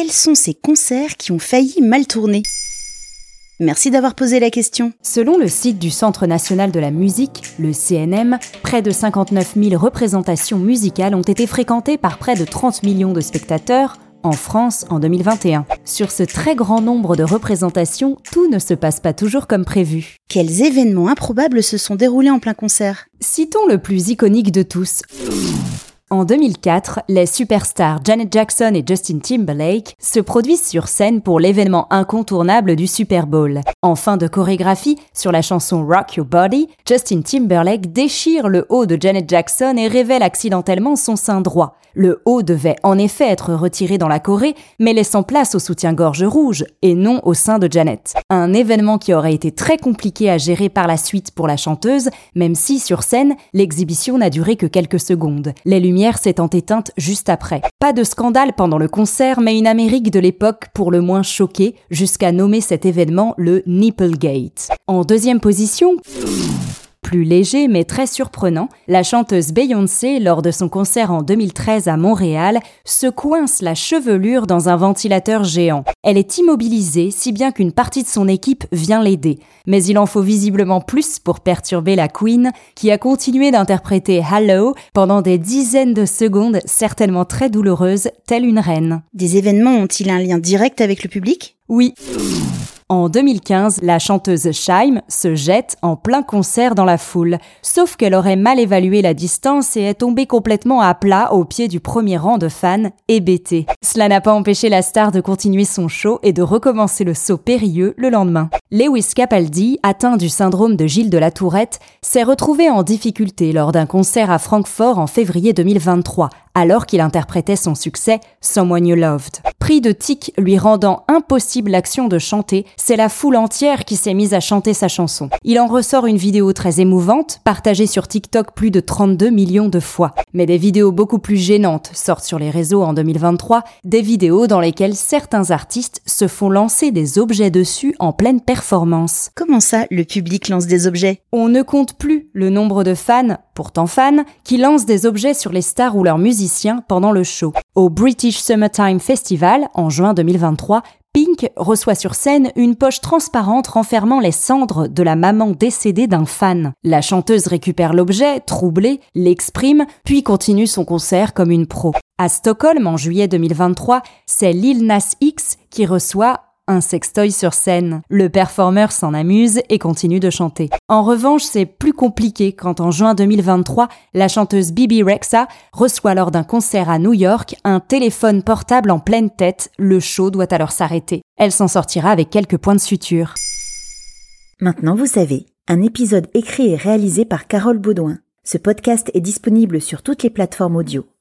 Quels sont ces concerts qui ont failli mal tourner? Merci d'avoir posé la question. Selon le site du Centre national de la musique, le CNM, près de 59 000 représentations musicales ont été fréquentées par près de 30 millions de spectateurs en France en 2021. Sur ce très grand nombre de représentations, tout ne se passe pas toujours comme prévu. Quels événements improbables se sont déroulés en plein concert? Citons le plus iconique de tous. En 2004, les superstars Janet Jackson et Justin Timberlake se produisent sur scène pour l'événement incontournable du Super Bowl. En fin de chorégraphie, sur la chanson Rock Your Body, Justin Timberlake déchire le haut de Janet Jackson et révèle accidentellement son sein droit. Le haut devait en effet être retiré dans la Corée, mais laissant place au soutien-gorge rouge et non au sein de Janet. Un événement qui aurait été très compliqué à gérer par la suite pour la chanteuse, même si sur scène, l'exhibition n'a duré que quelques secondes. S'étant éteintes juste après. Pas de scandale pendant le concert, mais une Amérique de l'époque pour le moins choquée, jusqu'à nommer cet événement le Nipplegate. En deuxième position, plus léger mais très surprenant, la chanteuse Beyoncé, lors de son concert en 2013 à Montréal, se coince la chevelure dans un ventilateur géant. Elle est immobilisée, si bien qu'une partie de son équipe vient l'aider. Mais il en faut visiblement plus pour perturber la Queen, qui a continué d'interpréter Hello pendant des dizaines de secondes, certainement très douloureuses, telle une reine. Des événements ont-ils un lien direct avec le public? Oui. En 2015, la chanteuse Shaim se jette en plein concert dans la foule, sauf qu'elle aurait mal évalué la distance et est tombée complètement à plat au pied du premier rang de fans, hébétés. Cela n'a pas empêché la star de continuer son show et de recommencer le saut périlleux le lendemain. Lewis Capaldi, atteint du syndrome de Gilles de la Tourette, s'est retrouvé en difficulté lors d'un concert à Francfort en février 2023, alors qu'il interprétait son succès Someone You Loved. Pris de tic lui rendant impossible l'action de chanter, c'est la foule entière qui s'est mise à chanter sa chanson. Il en ressort une vidéo très émouvante, partagée sur TikTok plus de 32 millions de fois. Mais des vidéos beaucoup plus gênantes sortent sur les réseaux en 2023, des vidéos dans lesquelles certains artistes se font lancer des objets dessus en pleine performance. Comment ça, le public lance des objets? On ne compte plus le nombre de fans, pourtant fans, qui lancent des objets sur les stars ou leurs musiciens pendant le show. Au British Summertime Festival, en juin 2023, Pink reçoit sur scène une poche transparente renfermant les cendres de la maman décédée d'un fan. La chanteuse récupère l'objet, troublée, l'exprime, puis continue son concert comme une pro. À Stockholm, en juillet 2023, c'est Lil Nas X qui reçoit un sextoy sur scène. Le performeur s'en amuse et continue de chanter. En revanche, c'est plus compliqué quand en juin 2023, la chanteuse Bibi Rexa reçoit lors d'un concert à New York un téléphone portable en pleine tête. Le show doit alors s'arrêter. Elle s'en sortira avec quelques points de suture. Maintenant, vous savez, un épisode écrit et réalisé par Carole Baudouin. Ce podcast est disponible sur toutes les plateformes audio.